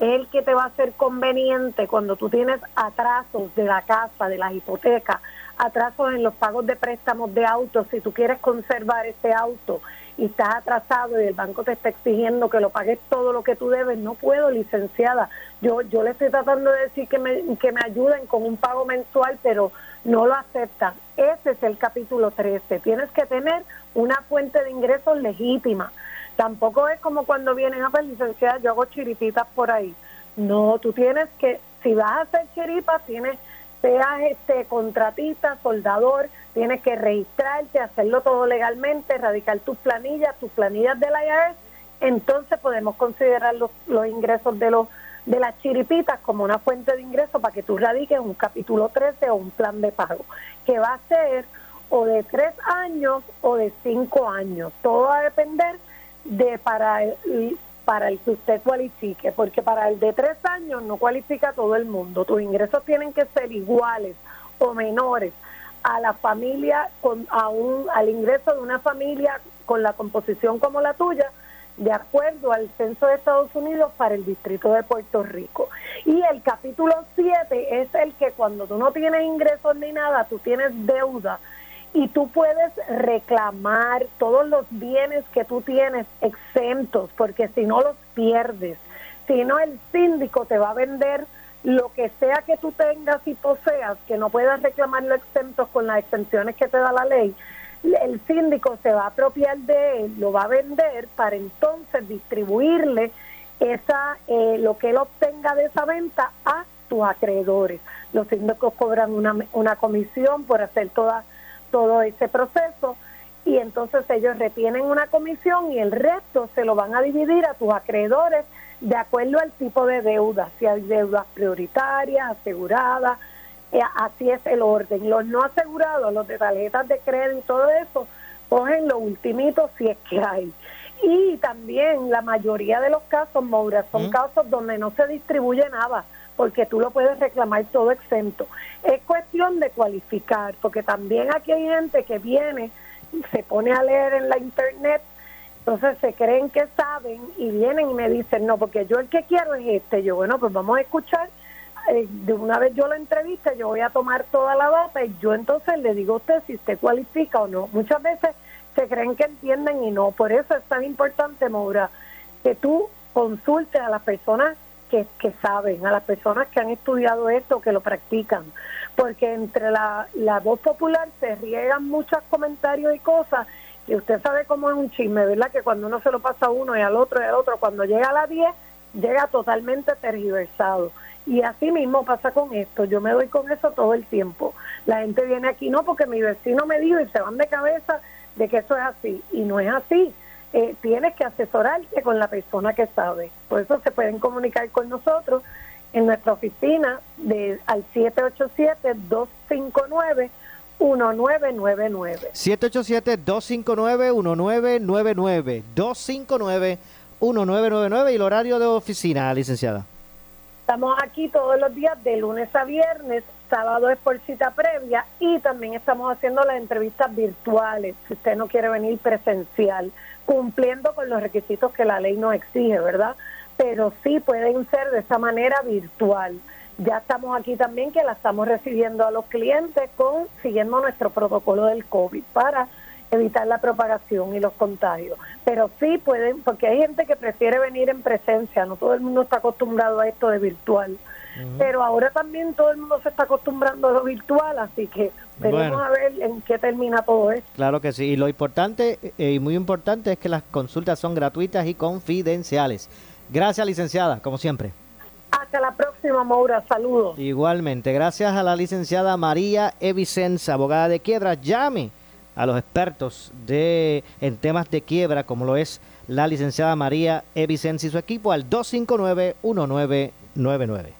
el que te va a hacer conveniente cuando tú tienes atrasos de la casa, de las hipotecas, atrasos en los pagos de préstamos de autos, si tú quieres conservar ese auto y estás atrasado y el banco te está exigiendo que lo pagues todo lo que tú debes, no puedo, licenciada. Yo yo le estoy tratando de decir que me, que me ayuden con un pago mensual, pero no lo aceptan. Ese es el capítulo 13. Tienes que tener una fuente de ingresos legítima. Tampoco es como cuando vienen a ver licenciada, yo hago chiripitas por ahí. No, tú tienes que, si vas a hacer chiripas, tienes, seas este contratista, soldador, tienes que registrarte, hacerlo todo legalmente, radicar tus planillas, tus planillas del IRS, entonces podemos considerar los, los ingresos de los de las chiripitas como una fuente de ingreso para que tú radiques un capítulo 13 o un plan de pago, que va a ser o de tres años o de cinco años. Todo va a depender de para para el que usted cualifique, porque para el de tres años no cualifica todo el mundo. Tus ingresos tienen que ser iguales o menores a la familia, con, a un, al ingreso de una familia con la composición como la tuya, de acuerdo al censo de Estados Unidos para el distrito de Puerto Rico. Y el capítulo 7 es el que cuando tú no tienes ingresos ni nada, tú tienes deuda y tú puedes reclamar todos los bienes que tú tienes exentos, porque si no los pierdes, si no el síndico te va a vender lo que sea que tú tengas y poseas, que no puedas reclamarlo exentos con las exenciones que te da la ley, el síndico se va a apropiar de él, lo va a vender para entonces distribuirle esa eh, lo que él obtenga de esa venta a tus acreedores. Los síndicos cobran una, una comisión por hacer toda, todo ese proceso y entonces ellos retienen una comisión y el resto se lo van a dividir a tus acreedores de acuerdo al tipo de deuda, si hay deudas prioritarias, aseguradas, eh, así es el orden. Los no asegurados, los de tarjetas de crédito y todo eso, cogen lo ultimito si es que hay. Y también la mayoría de los casos, Moura, son casos donde no se distribuye nada, porque tú lo puedes reclamar todo exento. Es cuestión de cualificar, porque también aquí hay gente que viene, se pone a leer en la internet, entonces se creen que saben y vienen y me dicen, no, porque yo el que quiero es este. Yo, bueno, pues vamos a escuchar eh, de una vez yo la entrevista, yo voy a tomar toda la data y yo entonces le digo a usted si usted cualifica o no. Muchas veces se creen que entienden y no. Por eso es tan importante, Maura, que tú consultes a las personas que, que saben, a las personas que han estudiado esto, que lo practican. Porque entre la, la voz popular se riegan muchos comentarios y cosas y usted sabe cómo es un chisme, ¿verdad? Que cuando uno se lo pasa a uno y al otro y al otro, cuando llega a la 10, llega totalmente tergiversado. Y así mismo pasa con esto, yo me doy con eso todo el tiempo. La gente viene aquí, no, porque mi vecino me dijo y se van de cabeza de que eso es así. Y no es así. Eh, tienes que asesorarte con la persona que sabe. Por eso se pueden comunicar con nosotros en nuestra oficina de al 787-259. 1999. 787-259-1999. 259-1999 y el horario de oficina, licenciada. Estamos aquí todos los días de lunes a viernes, sábado es por cita previa y también estamos haciendo las entrevistas virtuales, si usted no quiere venir presencial, cumpliendo con los requisitos que la ley nos exige, ¿verdad? Pero sí pueden ser de esa manera virtual. Ya estamos aquí también que la estamos recibiendo a los clientes con siguiendo nuestro protocolo del COVID para evitar la propagación y los contagios. Pero sí pueden, porque hay gente que prefiere venir en presencia, no todo el mundo está acostumbrado a esto de virtual. Pero ahora también todo el mundo se está acostumbrando a lo virtual, así que veremos a ver en qué termina todo esto. Claro que sí, y lo importante eh, y muy importante es que las consultas son gratuitas y confidenciales. Gracias, licenciada, como siempre. Hasta la próxima, Maura. Saludos. Igualmente, gracias a la licenciada María Evicenza, abogada de quiebra. Llame a los expertos de, en temas de quiebra, como lo es la licenciada María Evicenza y su equipo, al 259-1999.